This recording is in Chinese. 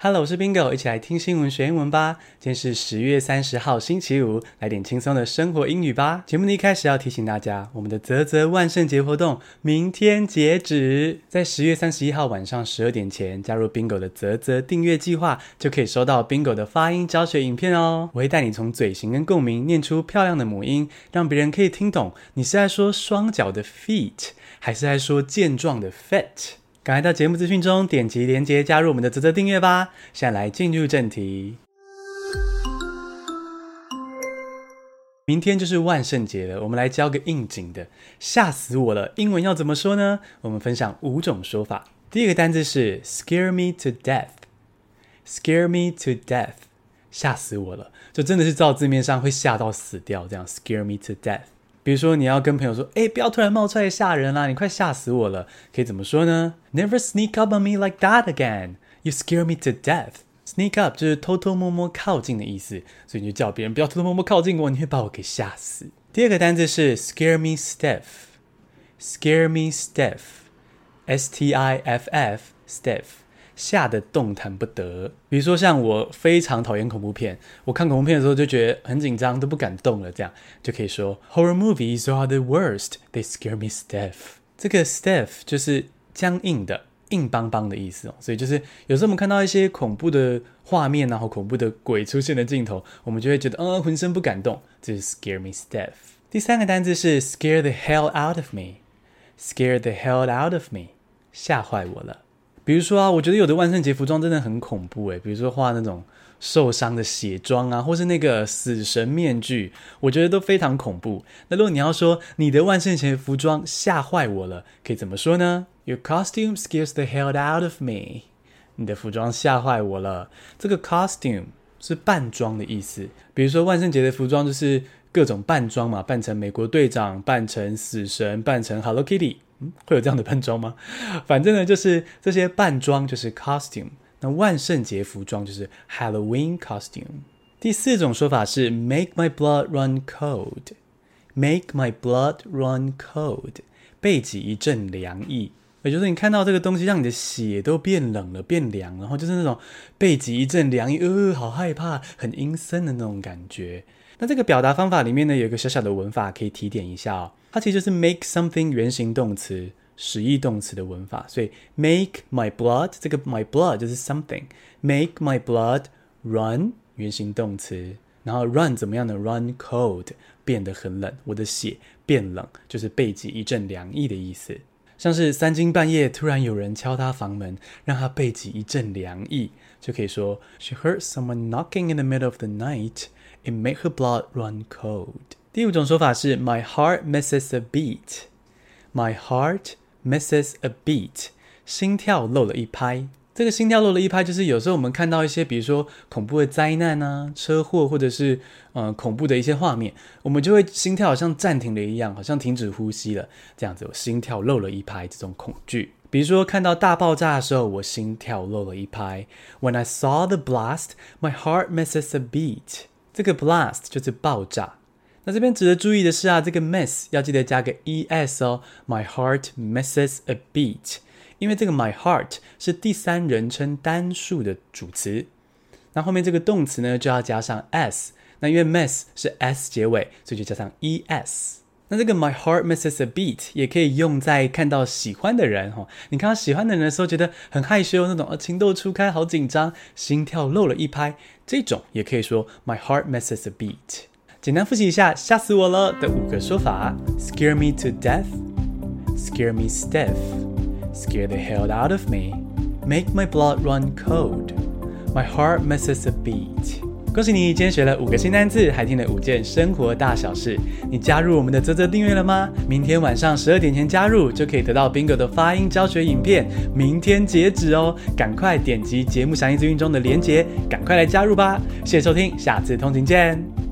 Hello，我是 Bingo，一起来听新闻学英文吧。今天是十月三十号，星期五，来点轻松的生活英语吧。节目的一开始要提醒大家，我们的泽泽万圣节活动明天截止，在十月三十一号晚上十二点前加入 Bingo 的泽泽订阅计划，就可以收到 Bingo 的发音教学影片哦。我会带你从嘴型跟共鸣念出漂亮的母音，让别人可以听懂你是在说双脚的 feet，还是在说健壮的 fat。赶快到节目资讯中点击连接加入我们的泽泽订阅吧！现在来进入正题。明天就是万圣节了，我们来教个应景的，吓死我了！英文要怎么说呢？我们分享五种说法。第一个单字是 scare me to death，scare me to death，吓死我了，就真的是照字面上会吓到死掉，这样 scare me to death。比如说，你要跟朋友说：“哎，不要突然冒出来吓人啦，你快吓死我了。”可以怎么说呢？Never sneak up on me like that again. You scare me to death. Sneak up 就是偷偷摸摸靠近的意思，所以你就叫别人不要偷偷摸摸靠近我，你会把我给吓死。第二个单词是 scare me stiff. Scare me stiff. S-T-I-F-F. Stiff. 吓得动弹不得。比如说，像我非常讨厌恐怖片，我看恐怖片的时候就觉得很紧张，都不敢动了。这样就可以说，Horror movies are the worst. They scare me stiff. 这个 stiff 就是僵硬的、硬邦邦的意思哦。所以就是有时候我们看到一些恐怖的画面，然后恐怖的鬼出现的镜头，我们就会觉得，嗯，浑身不敢动，这是 scare me stiff。第三个单字是 scare the hell out of me. Scare the hell out of me. 吓坏我了。比如说啊，我觉得有的万圣节服装真的很恐怖诶，比如说画那种受伤的血妆啊，或是那个死神面具，我觉得都非常恐怖。那如果你要说你的万圣节服装吓坏我了，可以怎么说呢？Your costume scares the hell out of me。你的服装吓坏我了。这个 costume 是扮装的意思。比如说万圣节的服装就是各种扮装嘛，扮成美国队长，扮成死神，扮成 Hello Kitty。嗯，会有这样的扮装吗？反正呢，就是这些扮装就是 costume。那万圣节服装就是 Halloween costume。第四种说法是 make my blood run cold。make my blood run cold，背脊一阵凉意。也就是你看到这个东西，让你的血都变冷了、变凉，然后就是那种背脊一阵凉意，呃，好害怕，很阴森的那种感觉。那这个表达方法里面呢，有一个小小的文法可以提点一下哦。它其实就是 make something 原形动词、实义动词的文法。所以 make my blood 这个 my blood 就是 something，make my blood run 原形动词，然后 run 怎么样呢？run cold 变得很冷，我的血变冷，就是背脊一阵凉意的意思。像是三更半夜突然有人敲他房门，让他背脊一阵凉意，就可以说 She heard someone knocking in the middle of the night. It made her blood run cold. 第五种说法是 My heart misses a beat. My heart misses a beat. 心跳漏了一拍。这个心跳漏了一拍，就是有时候我们看到一些，比如说恐怖的灾难啊、车祸，或者是呃恐怖的一些画面，我们就会心跳好像暂停了一样，好像停止呼吸了，这样子，我心跳漏了一拍，这种恐惧。比如说看到大爆炸的时候，我心跳漏了一拍。When I saw the blast, my heart misses a beat. 这个 blast 就是爆炸。那这边值得注意的是啊，这个 miss 要记得加个 es 哦。My heart misses a beat，因为这个 my heart 是第三人称单数的主词，那后面这个动词呢就要加上 s。那因为 miss 是 s 结尾，所以就加上 es。那这个 my heart misses a beat 也可以用在看到喜欢的人哈，你看到喜欢的人的时候，觉得很害羞那种，啊情窦初开，好紧张，心跳漏了一拍，这种也可以说 my heart misses a beat。简单复习一下，吓死我了的五个说法：scare me to death，scare me stiff，scare the hell out of me，make my blood run cold，my heart misses a beat。恭喜你，今天学了五个新单字，还听了五件生活大小事。你加入我们的啧啧订阅了吗？明天晚上十二点前加入，就可以得到 Bingo 的发音教学影片。明天截止哦，赶快点击节目详细资讯中的链接，赶快来加入吧！谢谢收听，下次通勤见。